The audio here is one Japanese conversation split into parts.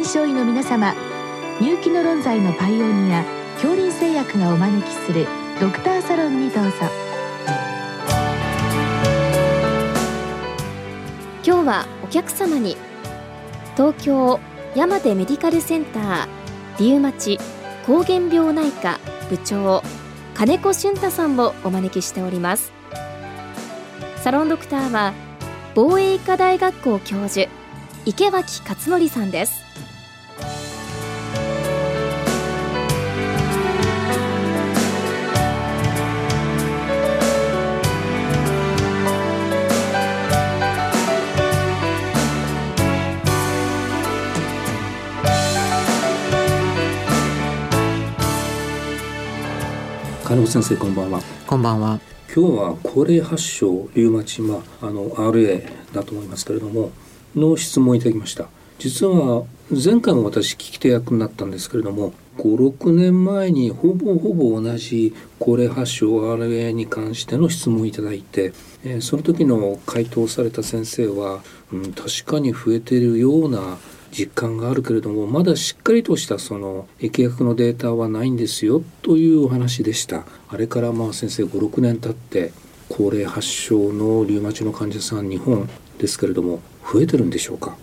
臨床医の皆様入気の論剤のパイオニア恐林製薬がお招きするドクターサロンにどうぞ。今日はお客様に東京山手メディカルセンターリウマチ膠原病内科部長金子俊太さんをお招きしております。サロンドクターは防衛医科大学校教授池脇勝則さんです。金子先生こんばんは。こんばんは。今日は高齢発症リウマチまああの RA だと思いますけれどもの質問をいただきました。実は前回も私聞き手役になったんですけれども56年前にほぼほぼ同じ高齢発症 RA に関しての質問をいただいて、えー、その時の回答された先生は、うん、確かに増えているような実感があるけれどもまだしっかりとしたその疫学のデータはないんですよというお話でした。あれからまあ先生56年経って高齢発症のリウマチの患者さん日本ですけれども増えてるんでしょうか？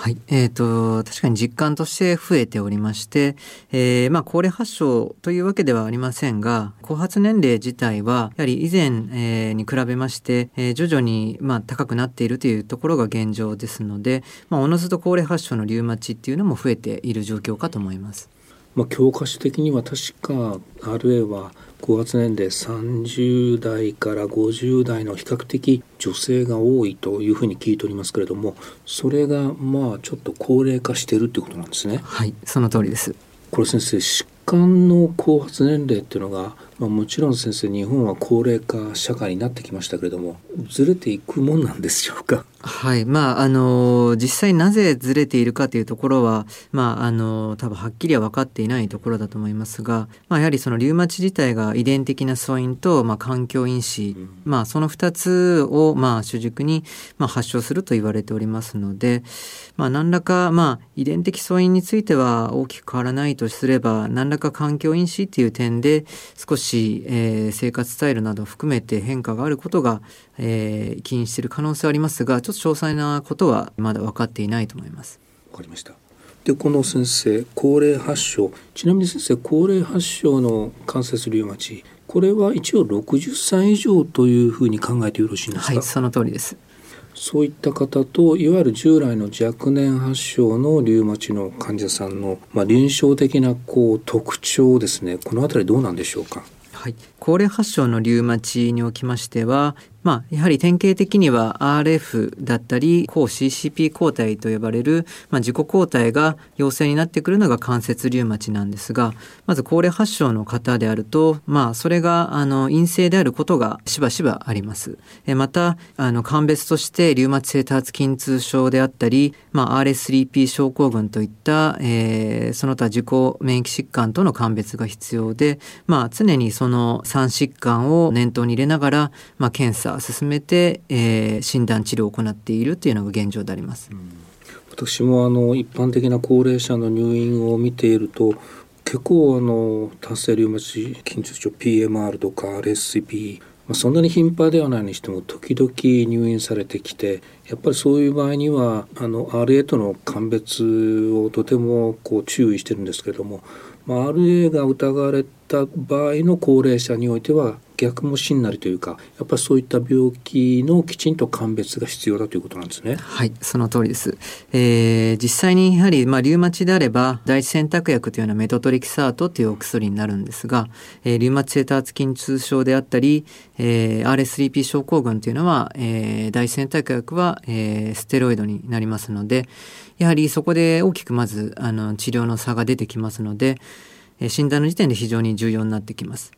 はい。えっ、ー、と、確かに実感として増えておりまして、えー、まあ、高齢発症というわけではありませんが、後発年齢自体は、やはり以前、えー、に比べまして、えー、徐々に、まあ、高くなっているというところが現状ですので、まあ、おのずと高齢発症のリウマチっていうのも増えている状況かと思います。まあ、教科書的には確か RA は高発年齢30代から50代の比較的女性が多いというふうに聞いておりますけれどもそれがまあちょっと高齢化しているっていうことなんですね。はいその通りです。これ先生疾患の後発年齢っていうのがまあ、もちろん先生日本は高齢化社会になってきましたけれどもずれていくもんなんでしょうか？はい。まああの実際なぜずれているかというところはまああの多分はっきりは分かっていないところだと思いますが、まあ、やはりそのリウマチ自体が遺伝的な素因と、まあ、環境因子、うん、まあその2つをまあ主軸に、まあ、発症すると言われておりますので、まあ、何らか、まあ、遺伝的素因については大きく変わらないとすれば何らか環境因子っていう点で少しし、えー、生活スタイルなど含めて変化があることが、えー、起因している可能性はありますがちょっと詳細なことはまだ分かっていないと思います。わかりました。でこの先生高齢発症。ちなみに先生高齢発症の関節リウマチこれは一応60歳以上というふうに考えてよろしいんですか？はいその通りです。そういった方といわゆる従来の若年発症のリウマチの患者さんの、まあ、臨床的なこう特徴ですね。この辺りどうなんでしょうか？はい、高齢発症のリウマチにおきましては、まあ、やはり典型的には RF だったり抗 CCP 抗体と呼ばれる、まあ、自己抗体が陽性になってくるのが関節リウマチなんですがまず高齢発症の方であると、まあ、それがあの陰性であることがしばしばあります。えまたあの鑑別としてリウマチ性多発筋痛症であったり、まあ、RS3P 症候群といった、えー、その他自己免疫疾患との鑑別が必要で、まあ、常にその3疾患を念頭に入れながら、まあ、検査進めて、えー、診断治療を行っているというのが現状であります。私もあの一般的な高齢者の入院を見ていると結構あの達成リウマチ筋痛症 PMR とか RSCP ま、そんなに頻繁ではないにしても時々入院されてきてやっぱりそういう場合にはあの RA との鑑別をとてもこう注意してるんですけども、まあ、RA が疑われた場合の高齢者においては逆もしんなりというかやっぱりそういった病気のきちんと鑑別が必要だということなんですね。はいその通りです、えー、実際にやはり、まあ、リウマチであれば第一選択薬というのはメトトリキサートというお薬になるんですが、えー、リウマチ性多発筋痛症であったり、えー、RS3P 症候群というのは、えー、第一選択薬は、えー、ステロイドになりますのでやはりそこで大きくまずあの治療の差が出てきますので、え、診断の時点で非常に重要になってきます。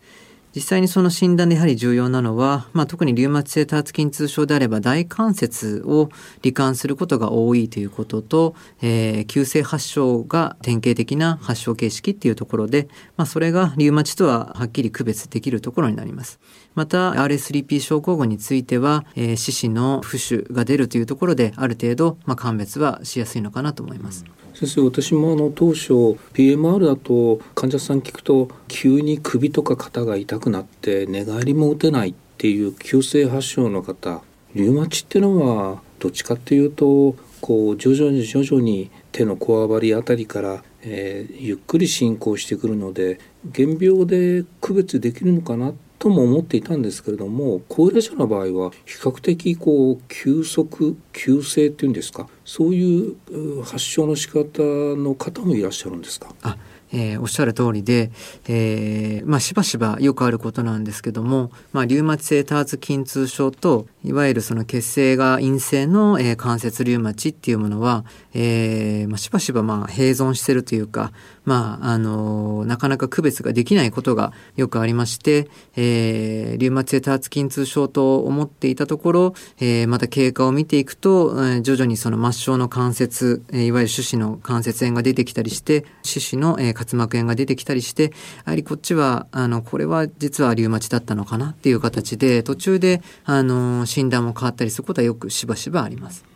実際にその診断でやはり重要なのは、まあ、特にリウマチ性多発筋痛症であれば大関節を罹患することが多いということと、えー、急性発症が典型的な発症形式っていうところで、まあ、それがリウマチとははっきり区別できるところになります。また RS3P 症候群については、えー、四肢の浮腫が出るというところである程度、まあ、鑑別はしやすいのかなと思います。先生私もあの当初 PMR だと患者さん聞くと急に首とか肩が痛くなって寝返りも打てないっていう急性発症の方リウマチっていうのはどっちかっていうとこう徐々に徐々に手のこわばりあたりから、えー、ゆっくり進行してくるので原病で区別できるのかなっとも思っていたんですけれども高齢者の場合は比較的こう急速急性っていうんですかそういう発症の仕方の方もいらっしゃるんですか？あえー、おっしゃる通りで、えー、まあ、しばしばよくあることなんですけども、まあ、リウマチ性多発筋痛症といわゆるその血清が陰性の、えー、関節リウマチっていうものは、えまあ、しばしばまあ併存してるというか、まあ、あのなかなか区別ができないことがよくありまして、えー、リウマチ性多発筋痛症と思っていたところ、えー、また経過を見ていくと、えー、徐々にその末梢の関節、えー、いわゆる種子の関節炎が出てきたりして四肢の、えー、滑膜炎が出てきたりしてやはりこっちはあのこれは実はリウマチだったのかなっていう形で途中であの診断も変わったりすることはよくしばしばあります。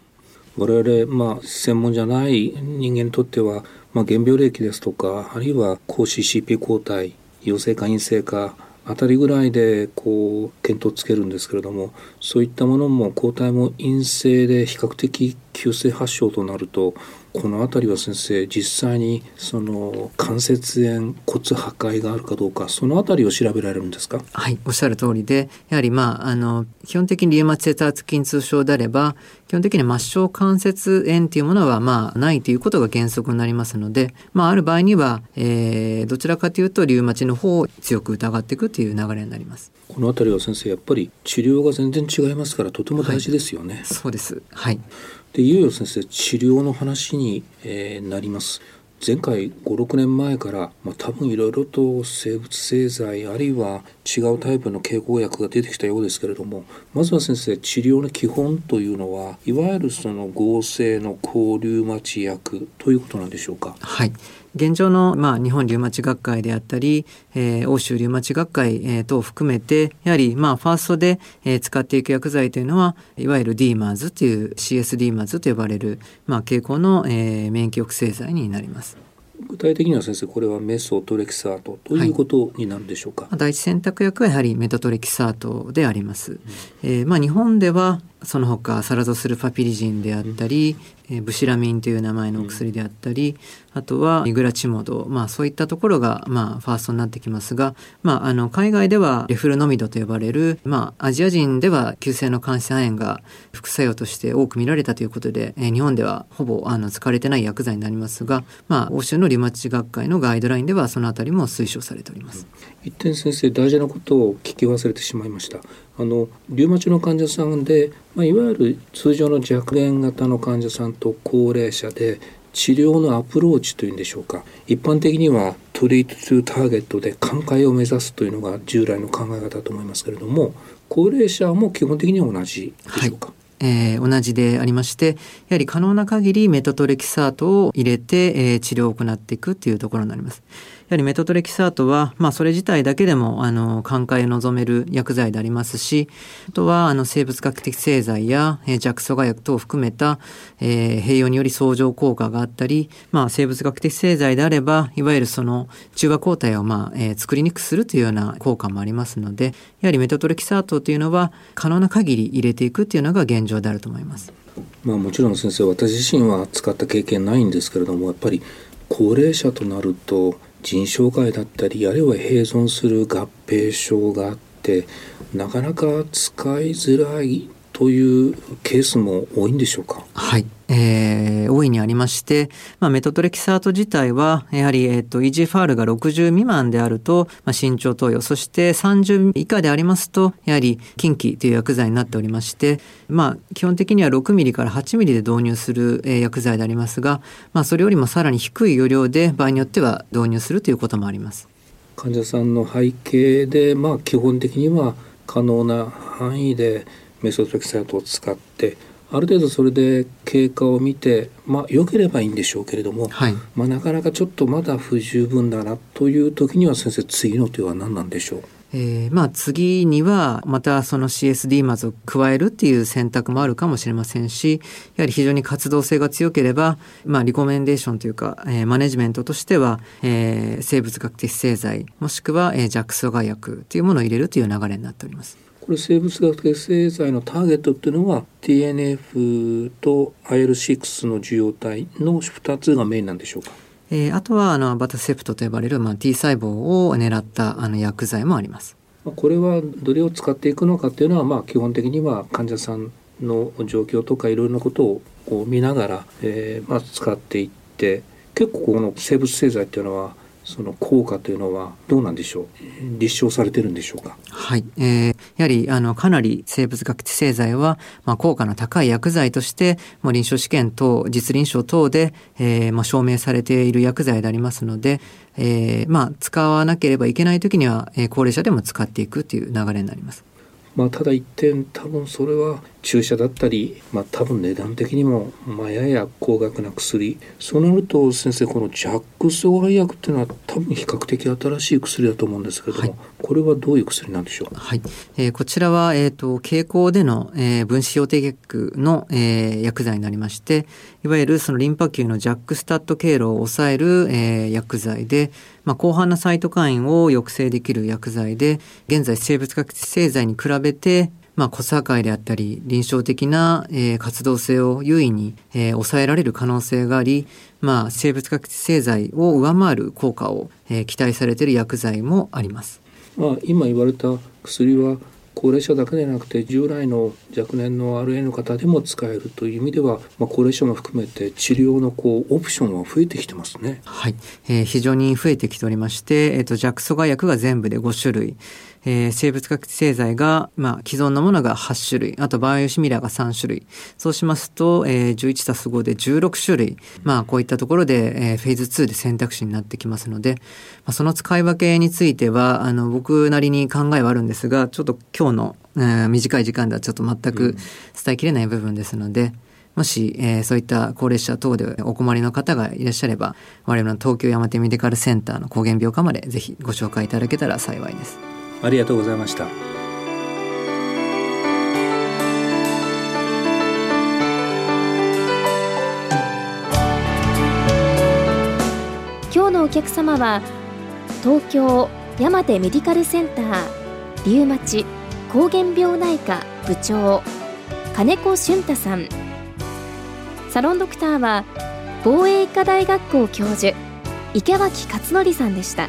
我々、まあ、専門じゃない人間にとっては、まあ、原病歴ですとかあるいは抗 CCP 抗体陽性か陰性かあたりぐらいでこう検討つけるんですけれどもそういったものも抗体も陰性で比較的急性発症となるとこの辺りは先生実際にその関節炎骨破壊があるかどうかその辺りを調べられるんですか？はいおっしゃる通りでやはりまああの基本的にリウマチ性多発筋痛症であれば基本的に末梢関節炎というものはまあないということが原則になりますので、まあ、ある場合には、えー、どちらかというとリウマチの方を強く疑っていくという流れになります。この辺りは先生やっぱり治療が全然違いますからとても大事ですよね。はい、そうですはいでいよいよ先生治療の話に、えー、なります。前回56年前から、まあ、多分いろいろと生物製剤あるいは違うタイプの経口薬が出てきたようですけれどもまずは先生治療の基本というのはいわゆるその合成の抗リウマチ薬ということなんでしょうか？はい現状の、まあ、日本リウマチ学会であったり、えー、欧州リウマチ学会、えー、等を含めてやはり、まあ、ファーストで、えー、使っていく薬剤というのはいわゆる DMARS という CSDMARS と呼ばれる、まあ、傾向の、えー、免疫抑制剤になります。具体的には先生これはメソトレキサートということになるでしょうか、はい、第一選択薬はやはりメトトレキサートであります、うん、えー、まあ、日本ではその他サラゾスルファピリジンであったり、えブシラミンという名前のお薬であったり、あとはイグラチモド、まあ、そういったところが、まあ、ファーストになってきますが、まあ、あの海外ではレフルノミドと呼ばれる、まあ、アジア人では急性の感染炎が副作用として多く見られたということで、え日本ではほぼあの使われてない薬剤になりますが、まあ、欧州のリマチ学会のガイドラインではそのあたりも推奨されております。一点先生大事なことを聞き忘れてしまいました。あのリウマチの患者さんで、まあ、いわゆる通常の若年型の患者さんと高齢者で治療のアプローチというんでしょうか。一般的にはトリートトゥーターゲットで寛解を目指すというのが従来の考え方だと思いますけれども高齢者も基本的には同じでしょうか、はい。えー、同じでありましてやはり可能な限りメトトレキサートを入れて、えー、治療を行っていくっていうところになります。やはりメトトレキサートは、まあ、それ自体だけでも、あの、寛解を望める薬剤でありますし、あとは、あの、生物学的製剤や、えー、弱阻害薬等を含めた、えー、併用により相乗効果があったり、まあ、生物学的製剤であれば、いわゆるその、中和抗体を、まあ、えー、作りにくくするというような効果もありますので、やはりメトトレキサートというのは、可能な限り入れていくというのが現状であると思います。まあ、もちろん先生私自身は使った経験ないんですけれどもやっぱり高齢者となると腎障害だったりあるいは併存する合併症があってなかなか使いづらいというケースも多いんでしょうか？はい、えー、大いにありまして、まあ、メトトレキサート自体は、やはり、えっ、ー、と、EGFR が60未満であると、まあ、身長投与、そして30以下でありますと、やはり、近畿という薬剤になっておりまして、まあ、基本的には6ミリから8ミリで導入する、えー、薬剤でありますが、まあ、それよりもさらに低い余量で、場合によっては導入するということもあります。患者さんの背景で、まあ、基本的には可能な範囲で、メソトレキサートを使ってある程度それで経過を見てまあ良ければいいんでしょうけれども、はい、まあ、なかなかちょっとまだ不十分だなという時には先生次の手は何なんでしょう？えー、まあ次にはまたその CSD マズを加えるっていう選択もあるかもしれませんし、やはり非常に活動性が強ければ、まあリコメンデーションというか、えー、マネジメントとしては、えー、生物学的製剤、もしくは、えー、弱阻害薬というものを入れるという流れになっております。これ生物学的製剤のターゲットっていうのは TNF と IL6 の受容体の2つがメインなんでしょうか？えー、あとはあのバタセプトと呼ばれる、まあ、T 細胞を狙ったあの薬剤もあります。これはどれを使っていくのかっていうのは、まあ、基本的には患者さんの状況とかいろいろなことをこう見ながら、えーまあ、使っていって結構この生物製剤っていうのはその効果というのはどうなんでしょう？立証されてるんでしょうか？はい、えー、やはりあのかなり生物学的製剤は、まあ、効果の高い薬剤としてもう臨床試験等実臨床等で、えーまあ、証明されている薬剤でありますので、えーまあ、使わなければいけない時には、えー、高齢者でも使っていくという流れになります。まあ、ただ一点多分それは注射だったり、まあ、多分値段的にも、まあ、やや高額な薬。そうなると先生このジャック阻害薬っていうのは多分比較的新しい薬だと思うんですけれども、はい、これはどういう薬なんでしょう？はい、えー、こちらは、えーと、経口での、えー、分子標的薬の、えー、薬剤になりましていわゆるそのリンパ球のジャックスタット経路を抑える、えー、薬剤で、まあ、広範なサイトカインを抑制できる薬剤で現在生物学製剤に比べてまあ、小差会であったり臨床的な、えー、活動性を優位に、えー、抑えられる可能性があり、まあ、生物学製剤を上回る効果を、えー、期待されている薬剤もあります。まあ、今言われた薬は高齢者だけでなくて従来の若年の RA の方でも使えるという意味では、まあ、高齢者も含めて治療のこうオプションは増えてきてますね。はい、えー、非常に増えてきておりまして、えっ、ー、と弱阻害薬が全部で5種類、えー、生物学製剤が、まあ、既存のものが8種類、あとバイオシミラーが3種類。そうしますと、えー、11たす5で16種類。まあ、こういったところで、えー、フェーズ2で選択肢になってきますので、まあ、その使い分けについては、あの、僕なりに考えはあるんですが、ちょっと今日の、えー、短い時間ではちょっと全く伝えきれない部分ですので、うんもし、えー、そういった高齢者等でお困りの方がいらっしゃれば、我々の東京山手メディカルセンターの抗原病科までぜひご紹介いただけたら幸いです。ありがとうございました今日のお客様は東京山手メディカルセンターリウマチ膠原病内科部長金子俊太さんサロンドクターは防衛医科大学校教授池脇勝則さんでした。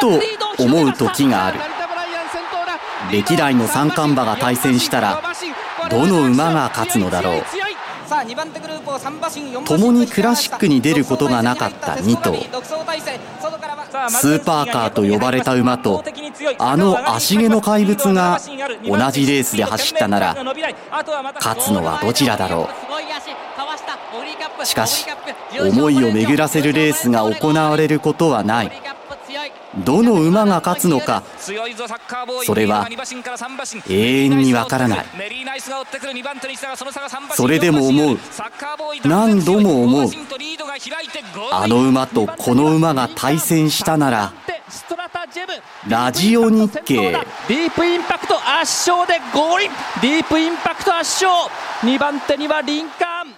と思う時がある。歴代の三冠馬が対戦したらどの馬が勝つのだろう。共にクラシックに出ることがなかった2頭スーパーカーと呼ばれた馬とあの足毛の怪物が同じレースで走ったなら勝つのはどちらだろう。しかし思いを巡らせるレースが行われることはない。どの馬が勝つのかそれは永遠にわからない。それでも思う。何度も思う。あの馬とこの馬が対戦したならラジオ日経。ディープインパクト圧勝でゴールディープインパクト圧勝。2番手にはリンカーン。